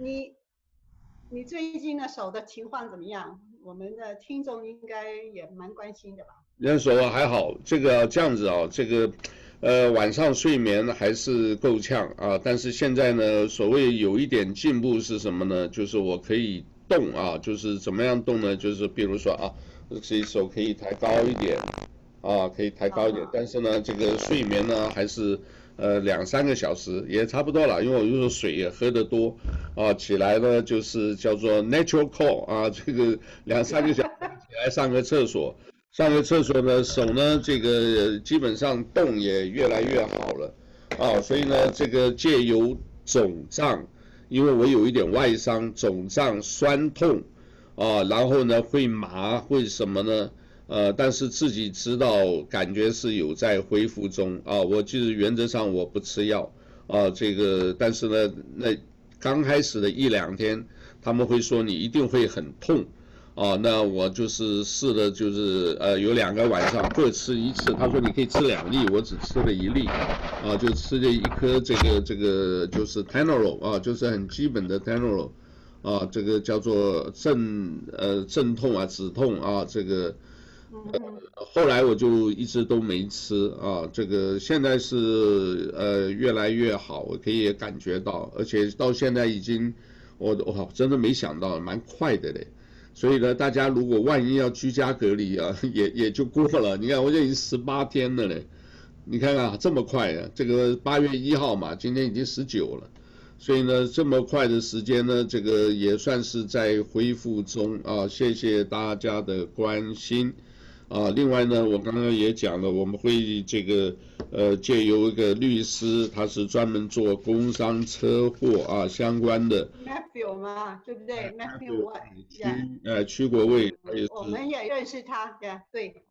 你你最近的手的情况怎么样？我们的听众应该也蛮关心的吧？人手还好，这个这样子啊，这个呃晚上睡眠还是够呛啊，但是现在呢，所谓有一点进步是什么呢？就是我可以动啊，就是怎么样动呢？就是比如说啊，这手可以抬高一点啊，可以抬高一点，但是呢，这个睡眠呢还是。呃，两三个小时也差不多了，因为我有时候水也喝得多，啊，起来呢就是叫做 natural call 啊，这个两三个小时起来上个厕所，上个厕所呢手呢这个基本上动也越来越好了，啊，所以呢这个借由肿胀，因为我有一点外伤，肿胀酸痛，啊，然后呢会麻会什么呢？呃，但是自己知道，感觉是有在恢复中啊。我就是原则上我不吃药啊，这个，但是呢，那刚开始的一两天，他们会说你一定会很痛啊。那我就是试了，就是呃有两个晚上各吃一次。他说你可以吃两粒，我只吃了一粒啊，就吃了一颗这个这个就是 t e n o r o 啊，就是很基本的 t e n o r o 啊，这个叫做镇呃镇痛啊止痛啊这个。呃，后来我就一直都没吃啊，这个现在是呃越来越好，我可以感觉到，而且到现在已经，我我真的没想到，蛮快的嘞。所以呢，大家如果万一要居家隔离啊，也也就过了。你看，我这已经十八天了嘞，你看看这么快啊，这个八月一号嘛，今天已经十九了，所以呢，这么快的时间呢，这个也算是在恢复中啊。谢谢大家的关心。啊，另外呢，我刚刚也讲了，我们会这个呃借由一个律师，他是专门做工伤车祸啊相关的。Matthew 嘛？对不对？Matthew。屈呃屈国卫，我们也认识他，对对。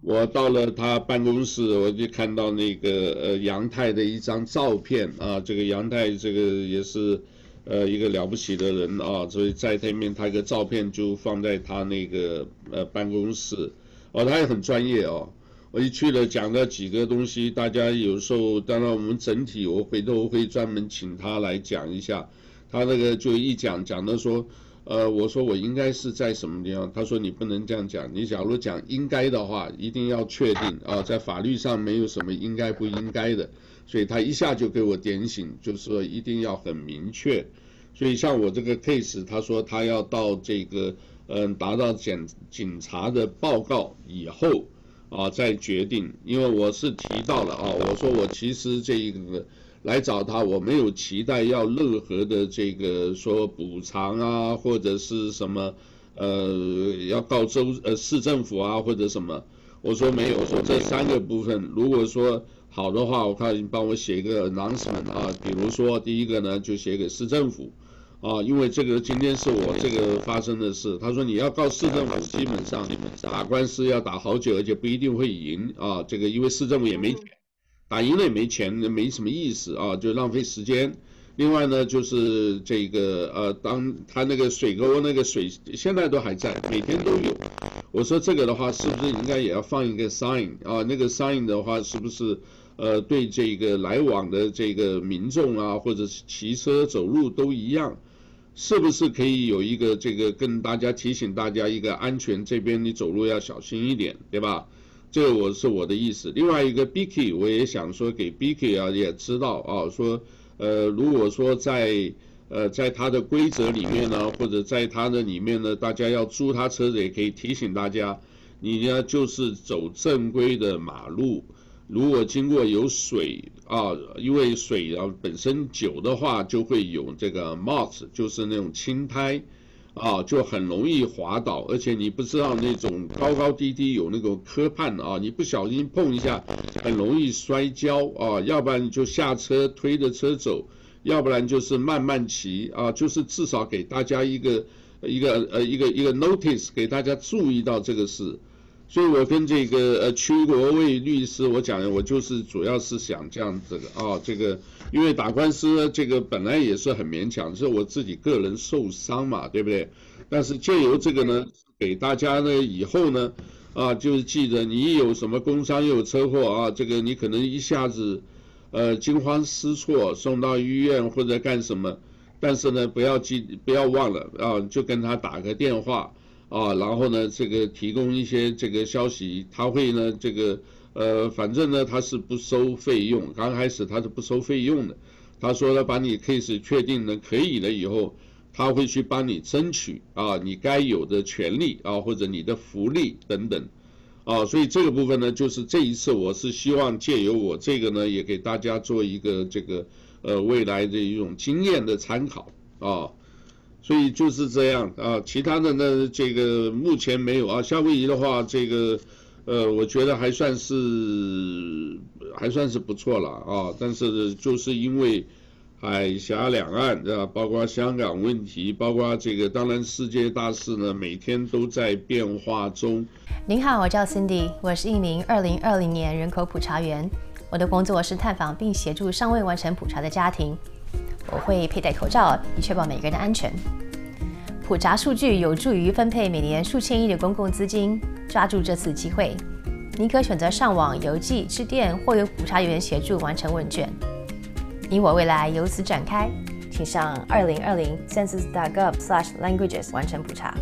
我到了他办公室，我就看到那个呃杨太的一张照片啊，这个杨太这个也是呃一个了不起的人啊，所以在他面他一个照片就放在他那个呃办公室。哦，他也很专业哦。我一去了，讲了几个东西，大家有时候，当然我们整体，我回头会专门请他来讲一下。他那个就一讲讲的说，呃，我说我应该是在什么地方？他说你不能这样讲，你假如讲应该的话，一定要确定啊，在法律上没有什么应该不应该的。所以他一下就给我点醒，就是说一定要很明确。所以像我这个 case，他说他要到这个。嗯，达到检警察的报告以后，啊，再决定。因为我是提到了啊，我说我其实这个来找他，我没有期待要任何的这个说补偿啊，或者是什么，呃，要告州呃市政府啊或者什么。我说没有，我说这三个部分，如果说好的话，我看你帮我写一个 announcement 啊，比如说第一个呢，就写给市政府。啊，因为这个今天是我这个发生的事。他说你要告市政府，基本上打官司要打好久，而且不一定会赢啊。这个因为市政府也没钱，打赢了也没钱，没什么意思啊，就浪费时间。另外呢，就是这个呃，当他那个水沟那个水现在都还在，每天都有。我说这个的话，是不是应该也要放一个 sign 啊？那个 sign 的话，是不是？呃，对这个来往的这个民众啊，或者是骑车走路都一样。是不是可以有一个这个跟大家提醒大家一个安全，这边你走路要小心一点，对吧？这个我是我的意思。另外一个 Biki，我也想说给 Biki 啊也知道啊，说呃如果说在呃在他的规则里面呢，或者在他的里面呢，大家要租他车子也可以提醒大家，你呢就是走正规的马路。如果经过有水啊，因为水啊本身久的话就会有这个 moss，就是那种青苔，啊，就很容易滑倒，而且你不知道那种高高低低有那种磕绊啊，你不小心碰一下，很容易摔跤啊，要不然你就下车推着车走，要不然就是慢慢骑啊，就是至少给大家一个一个呃一个一个 notice，给大家注意到这个事。所以我跟这个呃屈国卫律师，我讲我就是主要是想这样子的啊，这个因为打官司，这个本来也是很勉强，是我自己个人受伤嘛，对不对？但是借由这个呢，给大家呢以后呢，啊，就是记得你有什么工伤又有车祸啊，这个你可能一下子呃惊慌失措，送到医院或者干什么。但是呢，不要记，不要忘了啊，就跟他打个电话啊，然后呢，这个提供一些这个消息，他会呢，这个呃，反正呢，他是不收费用，刚开始他是不收费用的。他说呢，把你 case 确定呢可以了以后，他会去帮你争取啊，你该有的权利啊，或者你的福利等等。啊，所以这个部分呢，就是这一次我是希望借由我这个呢，也给大家做一个这个呃未来的一种经验的参考啊，所以就是这样啊，其他的呢，这个目前没有啊，夏威夷的话，这个呃，我觉得还算是还算是不错了啊，但是就是因为。海峡两岸啊，包括香港问题，包括这个，当然世界大事呢，每天都在变化中。您好，我叫 Cindy，我是一名2020年人口普查员。我的工作是探访并协助尚未完成普查的家庭。我会佩戴口罩，以确保每个人的安全。普查数据有助于分配每年数千亿的公共资金。抓住这次机会，你可选择上网、邮寄、致电，或由普查员协助完成问卷。你我未来由此展开，请上二零二零 census.gov/languages 完成普查。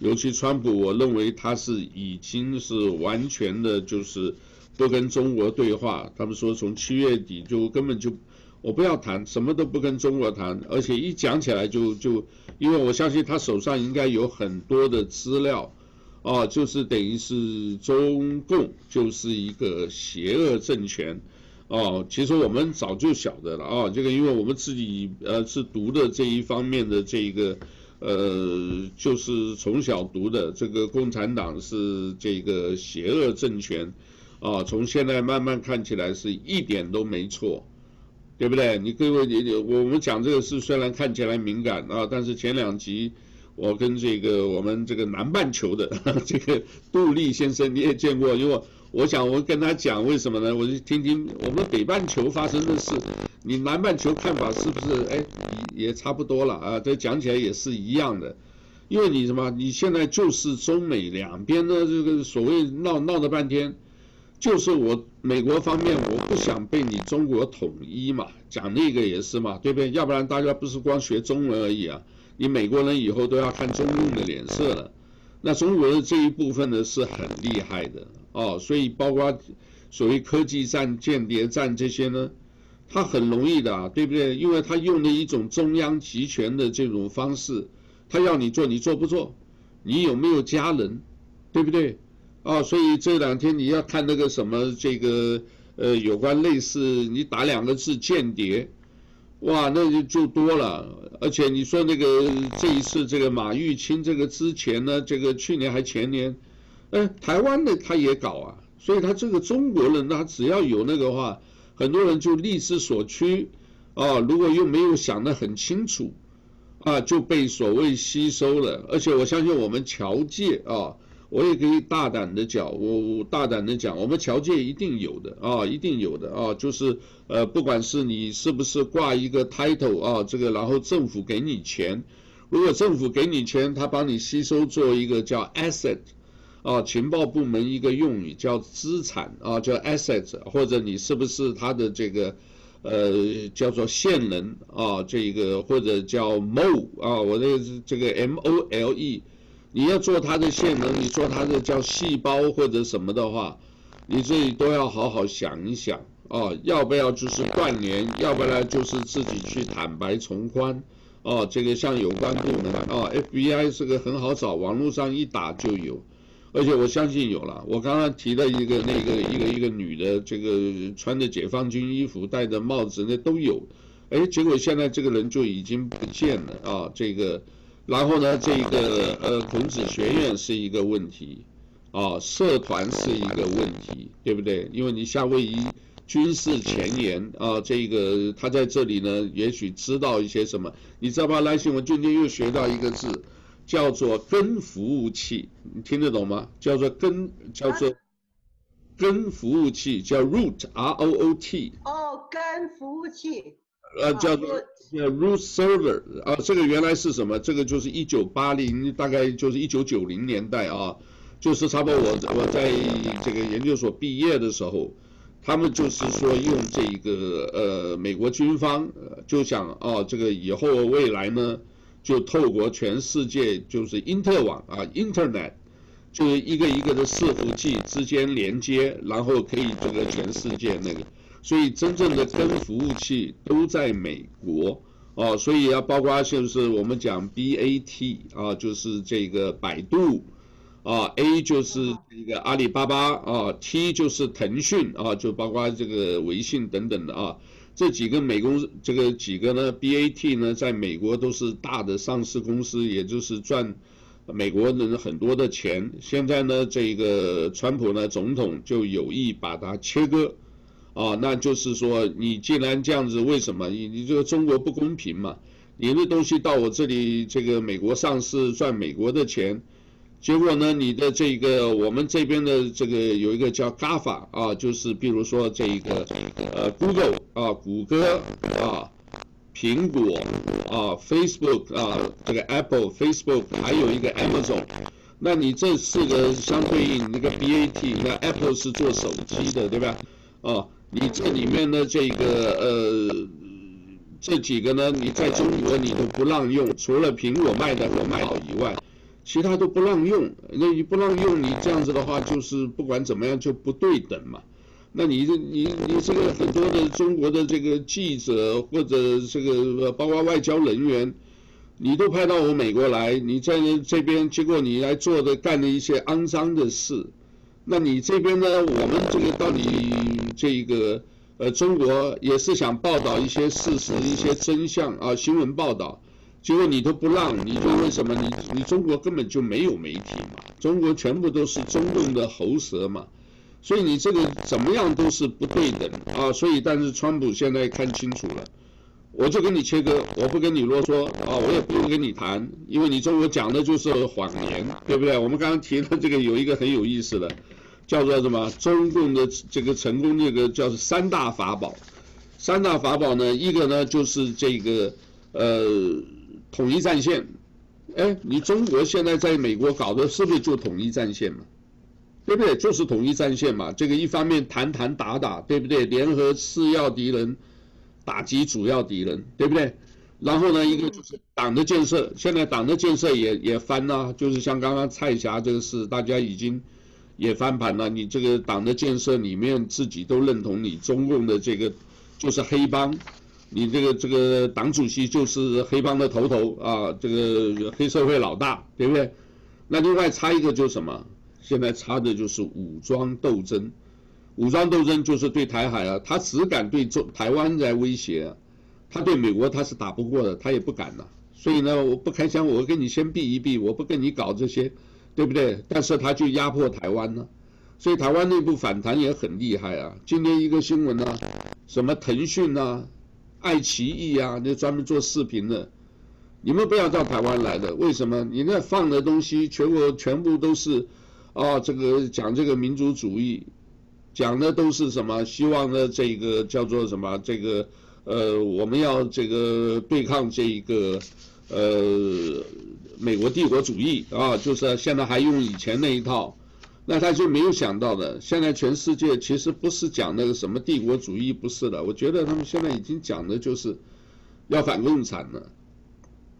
尤其川普，我认为他是已经是完全的，就是不跟中国对话。他们说从七月底就根本就我不要谈，什么都不跟中国谈，而且一讲起来就就，因为我相信他手上应该有很多的资料。啊，就是等于是中共就是一个邪恶政权，哦，其实我们早就晓得了啊，这个因为我们自己呃是读的这一方面的这一个呃，就是从小读的这个共产党是这个邪恶政权，啊，从现在慢慢看起来是一点都没错，对不对？你各位你你我们讲这个事虽然看起来敏感啊，但是前两集。我跟这个我们这个南半球的这个杜立先生你也见过，因为我想我跟他讲为什么呢？我就听听我们北半球发生的事，你南半球看法是不是哎也差不多了啊？这讲起来也是一样的，因为你什么？你现在就是中美两边的这个所谓闹闹了半天，就是我美国方面我不想被你中国统一嘛，讲那个也是嘛，对不对？要不然大家不是光学中文而已啊。你美国人以后都要看中共的脸色了，那中国的这一部分呢是很厉害的哦，所以包括所谓科技战、间谍战这些呢，他很容易的啊，对不对？因为他用了一种中央集权的这种方式，他要你做，你做不做？你有没有家人？对不对？哦，所以这两天你要看那个什么这个呃，有关类似你打两个字间谍。哇，那就就多了，而且你说那个这一次这个马玉清这个之前呢，这个去年还前年，哎，台湾的他也搞啊，所以他这个中国人他只要有那个话，很多人就力之所趋，啊，如果又没有想得很清楚，啊，就被所谓吸收了，而且我相信我们侨界啊。我也可以大胆的讲，我我大胆的讲，我们侨界一定有的啊，一定有的啊，就是呃，不管是你是不是挂一个 title 啊，这个然后政府给你钱，如果政府给你钱，他帮你吸收做一个叫 asset 啊，情报部门一个用语叫资产啊，叫 asset，或者你是不是他的这个呃叫做线人啊，这个或者叫 mole 啊，我的这个 M O L E。你要做它的线能，你做它的叫细胞或者什么的话，你自己都要好好想一想哦，要不要就是断联，要不然就是自己去坦白从宽哦。这个像有关部门哦，FBI 是个很好找，网络上一打就有，而且我相信有了。我刚刚提了一个那个一个一个女的，这个穿着解放军衣服，戴着帽子，那都有。哎，结果现在这个人就已经不见了啊，这个。然后呢，这个呃，孔子学院是一个问题，啊，社团是一个问题，对不对？因为你夏威夷军事前沿啊，这个他在这里呢，也许知道一些什么。你知道吧？来信，我今天又学到一个字，叫做根服务器，你听得懂吗？叫做根，叫做根服务器，叫 root，R O O T。哦，根服务器。呃，叫做叫 root server 啊，这个原来是什么？这个就是一九八零，大概就是一九九零年代啊，就是差不多我我在这个研究所毕业的时候，他们就是说用这个呃美国军方就想啊这个以后未来呢，就透过全世界就是因特网啊，Internet，就是一个一个的伺服器之间连接，然后可以这个全世界那个，所以真正的根服务器都在美国哦，所以要包括就是我们讲 BAT 啊，就是这个百度。啊，A 就是这个阿里巴巴啊，T 就是腾讯啊，就包括这个微信等等的啊，这几个美公，这个几个呢，BAT 呢，在美国都是大的上市公司，也就是赚美国人很多的钱。现在呢，这个川普呢，总统就有意把它切割，啊，那就是说，你既然这样子，为什么你你这个中国不公平嘛？你的东西到我这里，这个美国上市赚美国的钱。结果呢，你的这个我们这边的这个有一个叫 GAFA 啊，就是比如说这一个呃 Google 啊，谷歌啊，苹果啊，Facebook 啊，这个 Apple、Facebook 还有一个 Amazon，那你这四个相对应那个 BAT，那 Apple 是做手机的，对吧？啊，你这里面的这个呃这几个呢，你在中国你都不让用，除了苹果卖的很好以外。其他都不让用，那你不让用，你这样子的话，就是不管怎么样就不对等嘛。那你这你你这个很多的中国的这个记者或者这个包括外交人员，你都派到我美国来，你在这边，结果你来做的干了一些肮脏的事，那你这边呢，我们这个到底这个呃中国也是想报道一些事实、一些真相啊，新闻报道。结果你都不让，你说为什么？你你中国根本就没有媒体嘛，中国全部都是中共的喉舌嘛，所以你这个怎么样都是不对等啊。所以但是川普现在看清楚了，我就跟你切割，我不跟你啰嗦啊，我也不用跟你谈，因为你中国讲的就是谎言，对不对？我们刚刚提的这个有一个很有意思的，叫做什么？中共的这个成功这个叫三大法宝，三大法宝呢，一个呢就是这个呃。统一战线，哎，你中国现在在美国搞的是不是就统一战线嘛？对不对？就是统一战线嘛。这个一方面谈谈打打，对不对？联合次要敌人，打击主要敌人，对不对？然后呢，一个就是党的建设，现在党的建设也也翻了，就是像刚刚蔡霞这个事，大家已经也翻盘了。你这个党的建设里面自己都认同你中共的这个就是黑帮。你这个这个党主席就是黑帮的头头啊，这个黑社会老大，对不对？那另外差一个就是什么？现在差的就是武装斗争，武装斗争就是对台海啊，他只敢对中台湾来威胁啊，他对美国他是打不过的，他也不敢呐。所以呢，我不开枪，我跟你先避一避，我不跟你搞这些，对不对？但是他就压迫台湾呢，所以台湾内部反弹也很厉害啊。今天一个新闻呢，什么腾讯啊。爱奇艺啊，那专门做视频的，你们不要到台湾来的，为什么？你那放的东西全国全部都是，哦，这个讲这个民族主义，讲的都是什么？希望呢这个叫做什么？这个呃，我们要这个对抗这一个呃美国帝国主义啊，就是现在还用以前那一套。那他就没有想到的，现在全世界其实不是讲那个什么帝国主义，不是的。我觉得他们现在已经讲的就是要反共产了。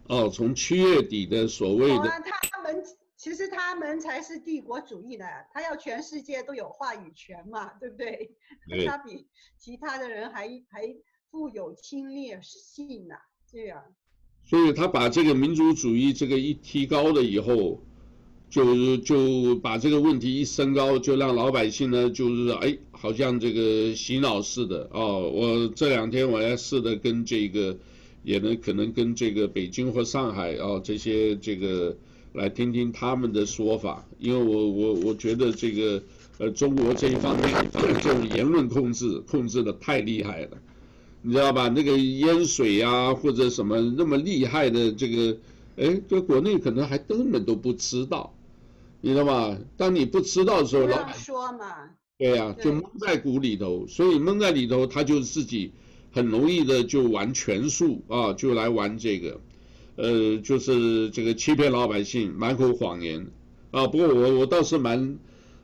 哦，从七月底的所谓的，他们其实他们才是帝国主义的，他要全世界都有话语权嘛，对不对？对。他比其他的人还还富有侵略性呢，这样。所以他把这个民族主义这个一提高了以后。就就把这个问题一升高，就让老百姓呢，就是哎，好像这个洗脑似的哦。我这两天我要试着跟这个，也能可能跟这个北京或上海啊、哦、这些这个来听听他们的说法，因为我我我觉得这个呃中国这一方面这种言论控制控制的太厉害了，你知道吧？那个淹水啊或者什么那么厉害的这个，哎，这国内可能还根本都不知道。你知道吗？当你不知道的时候，老板说嘛，对呀、啊，就蒙在鼓里头，所以蒙在里头，他就自己很容易的就玩权术啊，就来玩这个，呃，就是这个欺骗老百姓，满口谎言啊。不过我我倒是蛮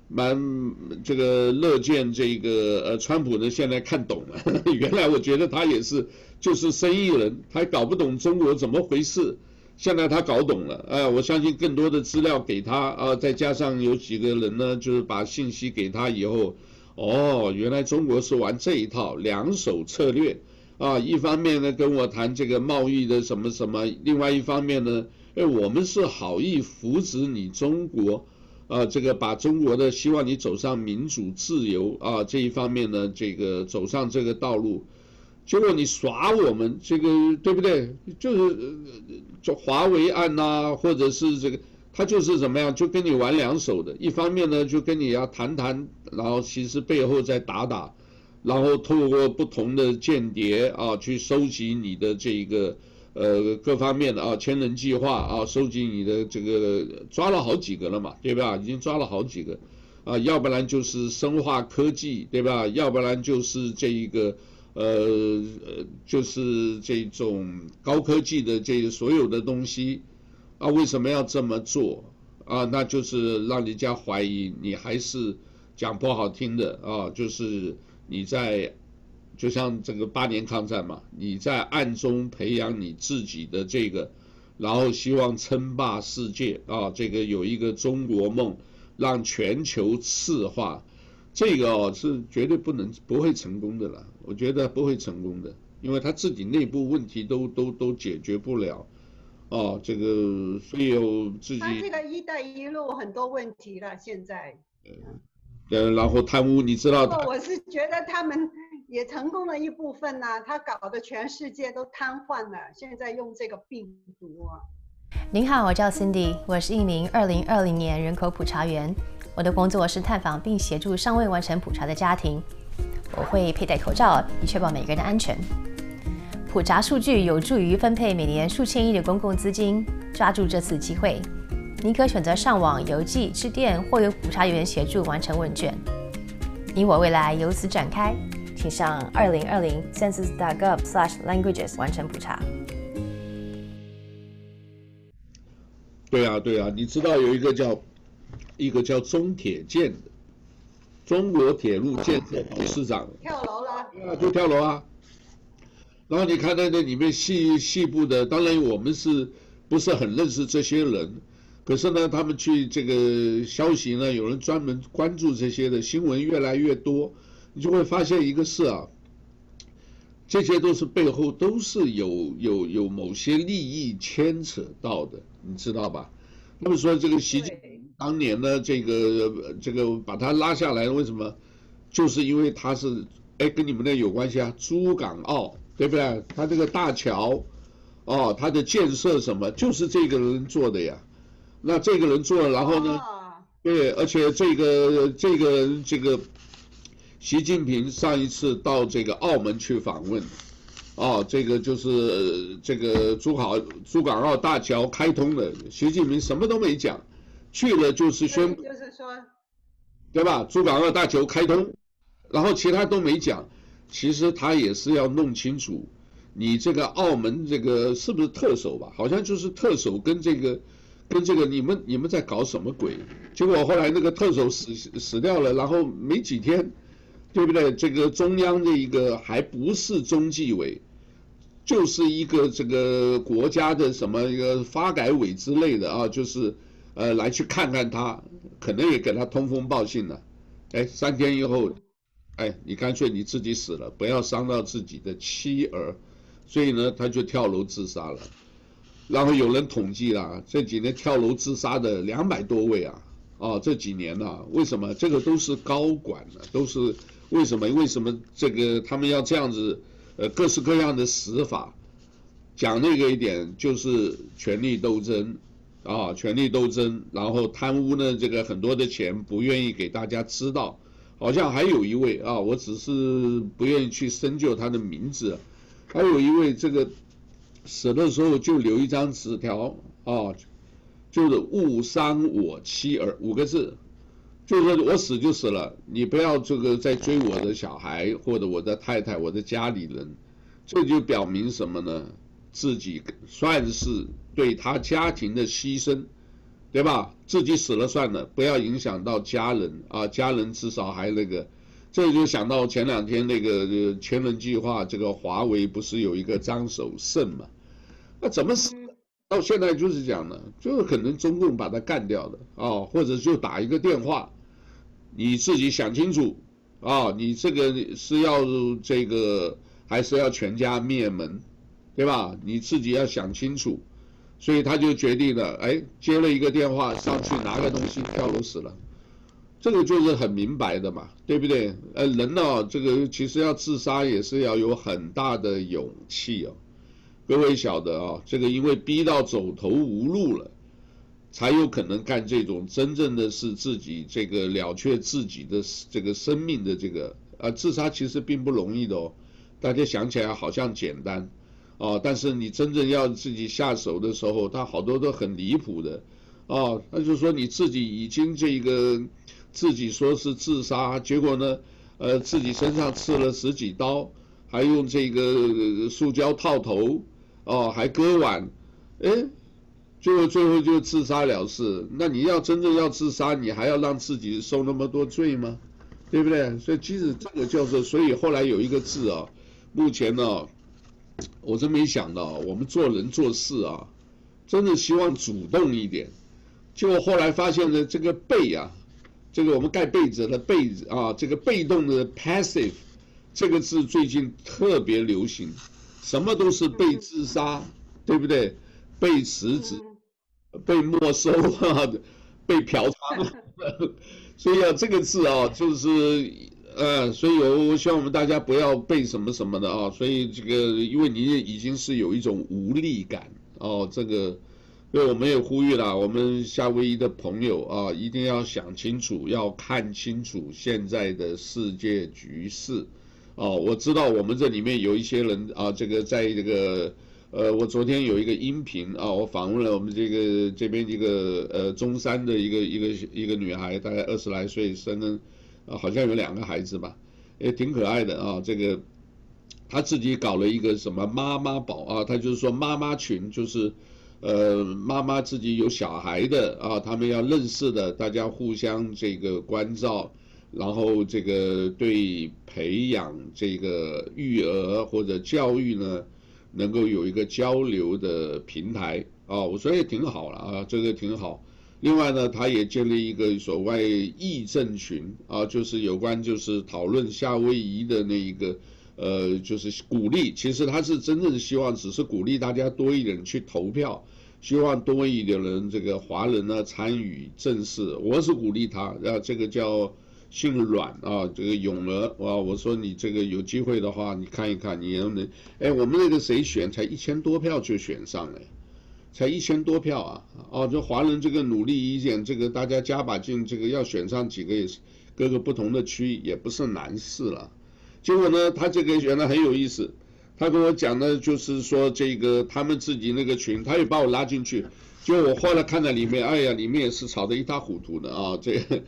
蛮这个乐见这个呃，川普呢现在看懂了，原来我觉得他也是就是生意人，他搞不懂中国怎么回事，现在他搞懂了，哎，我相信更多的资料给他啊，再加上有几个人呢，就是把信息给他以后，哦，原来中国是玩这一套两手策略啊，一方面呢跟我谈这个贸易的什么什么，另外一方面呢，哎，我们是好意扶植你中国。啊，这个把中国的希望你走上民主自由啊这一方面呢，这个走上这个道路，结果你耍我们这个对不对？就是就华为案呐、或者是这个他就是怎么样，就跟你玩两手的。一方面呢，就跟你要谈谈，然后其实背后再打打，然后透过不同的间谍啊去收集你的这一个。呃，各方面的啊，千人计划啊，收集你的这个抓了好几个了嘛，对吧？已经抓了好几个，啊，要不然就是生化科技，对吧？要不然就是这一个，呃呃，就是这种高科技的这个所有的东西，啊，为什么要这么做？啊，那就是让人家怀疑你还是讲不好听的啊，就是你在。就像这个八年抗战嘛，你在暗中培养你自己的这个，然后希望称霸世界啊，这个有一个中国梦，让全球赤化，这个哦是绝对不能不会成功的了，我觉得不会成功的，因为他自己内部问题都都都解决不了，哦，这个所以有自己。他这个“一带一路”很多问题了，现在。呃，然后贪污，你知道。我是觉得他们。也成功了一部分呐、啊，他搞得全世界都瘫痪了。现在用这个病毒啊。您好，我叫 Cindy，我是一名二零二零年人口普查员。我的工作是探访并协助尚未完成普查的家庭。我会佩戴口罩，以确保每个人的安全。普查数据有助于分配每年数千亿的公共资金。抓住这次机会，您可选择上网、邮寄、致电，或由普查员协助完成问卷。你我未来由此展开。请上二零二零 census.gov/languages 完成普查。对啊，对啊，你知道有一个叫一个叫中铁建的中国铁路建设董事长跳楼了，啊，就跳楼啊。然后你看到那里面细细部的，当然我们是不是很认识这些人？可是呢，他们去这个消息呢，有人专门关注这些的新闻越来越多。你就会发现一个事啊，这些都是背后都是有有有某些利益牵扯到的，你知道吧？那么说这个习近平当年呢，这个这个把他拉下来，为什么？就是因为他是哎跟你们那有关系啊，珠港澳对不对？他这个大桥哦，他的建设什么，就是这个人做的呀。那这个人做了，然后呢？对，而且这个这个这个。习近平上一次到这个澳门去访问，哦，这个就是这个珠海珠港澳大桥开通了，习近平什么都没讲，去了就是宣布，就是说，对吧？珠港澳大桥开通，然后其他都没讲，其实他也是要弄清楚，你这个澳门这个是不是特首吧？好像就是特首跟这个跟这个你们你们在搞什么鬼？结果后来那个特首死死掉了，然后没几天。对不对？这个中央的一个还不是中纪委，就是一个这个国家的什么一个发改委之类的啊，就是呃来去看看他，可能也给他通风报信了。哎，三天以后，哎，你干脆你自己死了，不要伤到自己的妻儿，所以呢，他就跳楼自杀了。然后有人统计了，这几年跳楼自杀的两百多位啊，啊，这几年呢，为什么？这个都是高管呢，都是。为什么？为什么这个他们要这样子？呃，各式各样的死法，讲那个一点就是权力斗争，啊，权力斗争，然后贪污呢，这个很多的钱不愿意给大家知道。好像还有一位啊，我只是不愿意去深究他的名字。还有一位这个死的时候就留一张纸条啊，就是勿伤我妻儿五个字。就是说我死就死了，你不要这个再追我的小孩或者我的太太、我的家里人，这就表明什么呢？自己算是对他家庭的牺牲，对吧？自己死了算了，不要影响到家人啊，家人至少还那个。这就想到前两天那个千人计划，这个华为不是有一个张守胜嘛？那怎么死？到现在就是讲呢，就是可能中共把他干掉的啊，或者就打一个电话，你自己想清楚啊，你这个是要这个还是要全家灭门，对吧？你自己要想清楚。所以他就决定了，哎，接了一个电话上去拿个东西跳楼死了，这个就是很明白的嘛，对不对？呃，人呢，这个其实要自杀也是要有很大的勇气哦。各位晓得啊，这个因为逼到走投无路了，才有可能干这种真正的是自己这个了却自己的这个生命的这个，啊，自杀其实并不容易的哦，大家想起来好像简单。哦，但是你真正要自己下手的时候，他好多都很离谱的，哦，那就是说你自己已经这个自己说是自杀，结果呢，呃，自己身上刺了十几刀，还用这个塑胶套头，哦，还割腕，哎，就最后就自杀了事。那你要真正要自杀，你还要让自己受那么多罪吗？对不对？所以其实这个叫做，所以后来有一个字啊，目前呢。我真没想到，我们做人做事啊，真的希望主动一点。结果后来发现呢，这个被啊，这个我们盖被子的被子啊，这个被动的 passive 这个字最近特别流行，什么都是被自杀，对不对？被辞职，被没收啊，被嫖娼，所以啊，这个字啊，就是。呃，所以我我希望我们大家不要被什么什么的啊，所以这个因为你已经是有一种无力感哦，这个，所以我们也呼吁了我们夏威夷的朋友啊，一定要想清楚，要看清楚现在的世界局势哦。我知道我们这里面有一些人啊，这个在这个呃，我昨天有一个音频啊，我访问了我们这个这边一个呃中山的一个一个一个女孩，大概二十来岁，生了。啊，好像有两个孩子吧，也挺可爱的啊。这个他自己搞了一个什么妈妈宝啊，他就是说妈妈群，就是呃妈妈自己有小孩的啊，他们要认识的，大家互相这个关照，然后这个对培养这个育儿或者教育呢，能够有一个交流的平台啊，我说也挺好了啊，这个挺好。另外呢，他也建立一个所谓议政群啊，就是有关就是讨论夏威夷的那一个，呃，就是鼓励。其实他是真正希望只是鼓励大家多一点去投票，希望多一点人这个华人呢参与政事。我是鼓励他，啊，这个叫姓阮啊，这个永儿啊，我说你这个有机会的话，你看一看，你能不能？哎，我们那个谁选才一千多票就选上了。才一千多票啊！哦，这华人这个努力一点，这个大家加把劲，这个要选上几个也是各个不同的区也不是难事了。结果呢，他这个选的很有意思，他跟我讲呢，就是说这个他们自己那个群，他也把我拉进去，就我后来看到里面，哎呀，里面也是吵得一塌糊涂的啊，这个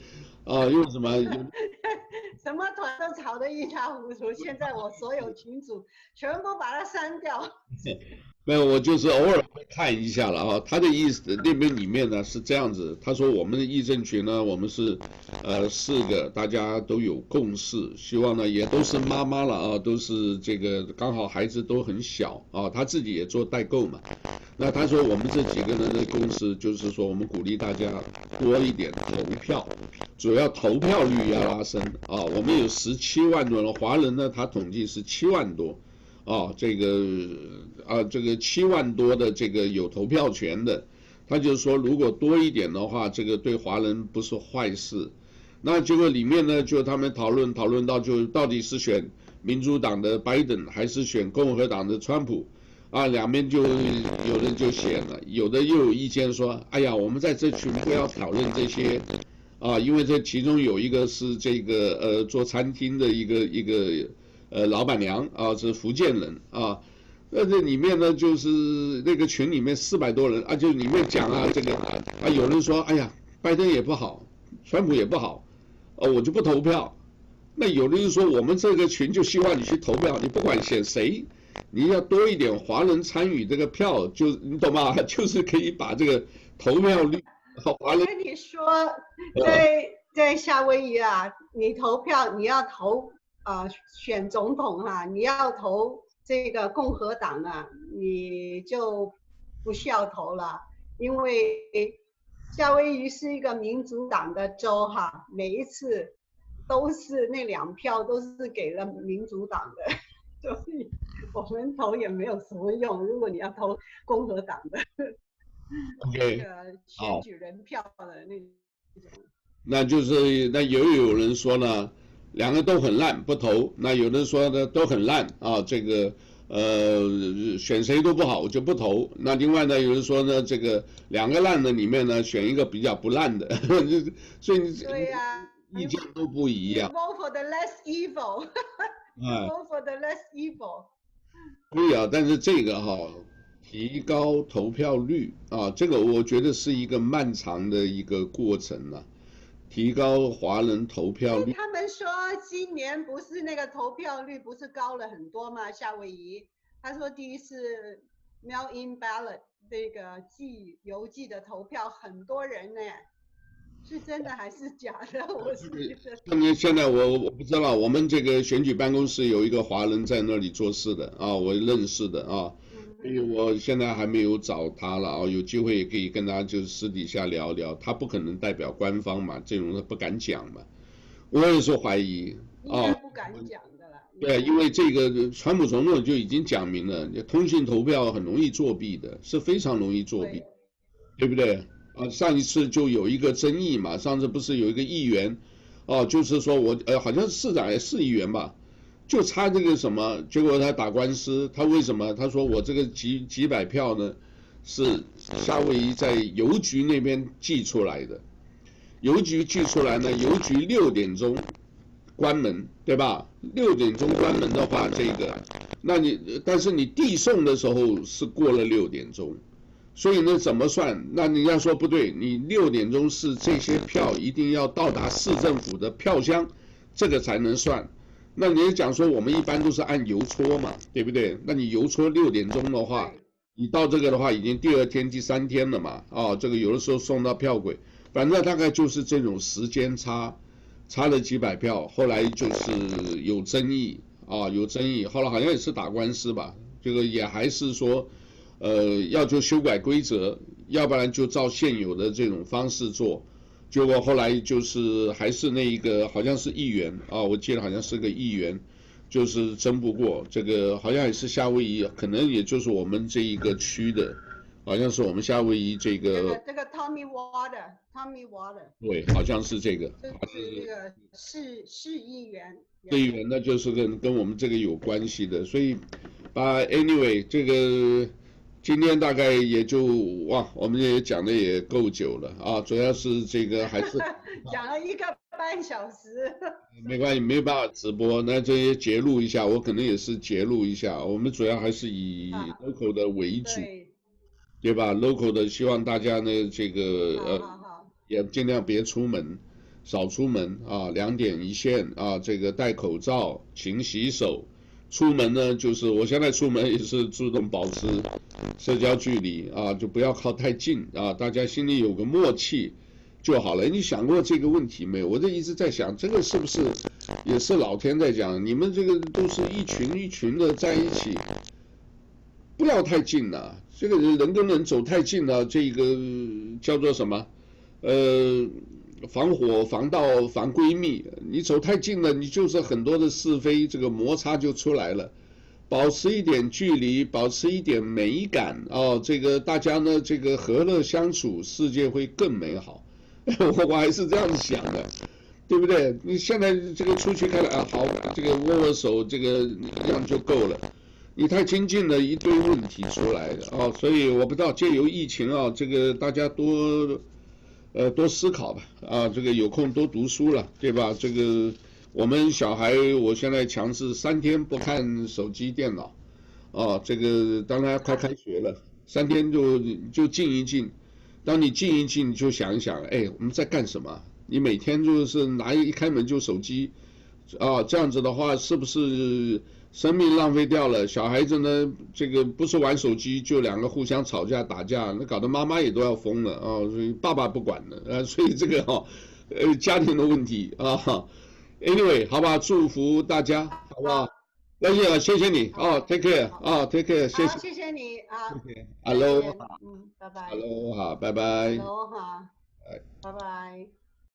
啊，用什么？什么团都吵得一塌糊涂。现在我所有群主全部把它删掉。没有，我就是偶尔会看一下了啊。他的意思那边里面呢是这样子，他说我们的议政群呢，我们是呃四个，大家都有共识，希望呢也都是妈妈了啊，都是这个刚好孩子都很小啊，他自己也做代购嘛。那他说我们这几个人的共识就是说，我们鼓励大家多一点投票，主要投票率要拉升啊。我们有十七万多人，华人呢他统计是七万多。啊，这个啊，这个七万多的这个有投票权的，他就是说，如果多一点的话，这个对华人不是坏事。那结果里面呢，就他们讨论讨论到，就到底是选民主党的拜登还是选共和党的川普啊？两边就有人就写了，有的又有意见说，哎呀，我们在这群不要讨论这些啊，因为这其中有一个是这个呃做餐厅的一个一个。呃，老板娘啊，是福建人啊，那这里面呢，就是那个群里面四百多人啊，就里面讲啊，这个啊，有人说，哎呀，拜登也不好，川普也不好，啊，我就不投票。那有的人说，我们这个群就希望你去投票，你不管选谁，你要多一点华人参与这个票，就你懂吗？就是可以把这个投票率华人。跟你说，在在夏威夷啊，你投票你要投啊、呃、选总统哈、啊，你要投这个共和党啊，你就不需要投了，因为夏威夷是一个民主党的州哈、啊，每一次都是那两票都是给了民主党的，所以我们投也没有什么用。如果你要投共和党的。那个选举人票的那种，那就是那有有人说呢，两个都很烂，不投。那有人说呢，都很烂啊，这个呃选谁都不好，我就不投。那另外呢，有人说呢，这个两个烂的里面呢，选一个比较不烂的，所以你对呀、啊，意见都不一样。Vote for the less evil。哎。Vote for the less evil。对啊，但是这个哈。提高投票率啊，这个我觉得是一个漫长的一个过程啊。提高华人投票率。他们说今年不是那个投票率不是高了很多吗？夏威夷，他说第一次 mail-in ballot 那个寄邮寄的投票很多人呢，是真的还是假的？我是。那么现在我我不知道，我们这个选举办公室有一个华人在那里做事的啊，我认识的啊。所以我现在还没有找他了啊，有机会也可以跟他就是私底下聊聊，他不可能代表官方嘛，这种他不敢讲嘛。我也是怀疑啊，不敢讲的了。对，因为这个川普总统就已经讲明了，通讯投票很容易作弊的，是非常容易作弊，对，对不对？啊，上一次就有一个争议嘛，上次不是有一个议员，哦，就是说我呃好像是市长也是议员吧。就差这个什么，结果他打官司，他为什么？他说我这个几几百票呢，是夏威夷在邮局那边寄出来的，邮局寄出来呢，邮局六点钟关门，对吧？六点钟关门的话，这个，那你但是你递送的时候是过了六点钟，所以呢怎么算？那你要说不对，你六点钟是这些票一定要到达市政府的票箱，这个才能算。那你讲说我们一般都是按邮戳嘛，对不对？那你邮戳六点钟的话，你到这个的话已经第二天、第三天了嘛？啊，这个有的时候送到票柜，反正大概就是这种时间差，差了几百票，后来就是有争议啊，有争议，后来好像也是打官司吧，这个也还是说，呃，要就修改规则，要不然就照现有的这种方式做。结果后来就是还是那一个，好像是议员啊，我记得好像是个议员，就是争不过这个，好像也是夏威夷，可能也就是我们这一个区的，好像是我们夏威夷这个。这个这个 Tommy Water，Tommy Water。对，好像是这个。是这个市市议员。市议员那就是跟跟我们这个有关系的，所以，把 anyway 这个。今天大概也就哇，我们也讲的也够久了啊，主要是这个还是 讲了一个半小时。没关系，没有办法直播，那这些截录一下，我可能也是截录一下。我们主要还是以 local 的为主，对，对吧？local 的希望大家呢，这个呃也尽量别出门，少出门啊，两点一线啊，这个戴口罩，勤洗手。出门呢，就是我现在出门也是注重保持社交距离啊，就不要靠太近啊，大家心里有个默契就好了。你想过这个问题没有？我这一直在想，这个是不是也是老天在讲？你们这个都是一群一群的在一起，不要太近了。这个人跟人走太近了，这个叫做什么？呃。防火防盗防闺蜜，你走太近了，你就是很多的是非，这个摩擦就出来了。保持一点距离，保持一点美感哦，这个大家呢，这个和乐相处，世界会更美好。我 我还是这样想的，对不对？你现在这个出去看了啊，好，这个握握手，这个这样就够了。你太亲近了，一堆问题出来的哦，所以我不知道借由疫情啊，这个大家多。呃，多思考吧，啊，这个有空多读书了，对吧？这个我们小孩，我现在强制三天不看手机、电脑，啊，这个当然快开学了，三天就就静一静。当你静一静，就想一想，哎，我们在干什么？你每天就是拿一开门就手机，啊，这样子的话，是不是生命浪费掉了，小孩子呢，这个不是玩手机，就两个互相吵架打架，那搞得妈妈也都要疯了啊、哦！所以爸爸不管了啊，所以这个哈、哦，呃，家庭的问题啊。Anyway，好吧，祝福大家，好不好？那也谢谢你哦，Take care 啊，Take care，谢谢。好，谢谢你啊。Hello。嗯，拜拜。Hello，哈，拜拜。Hello，哈。拜拜。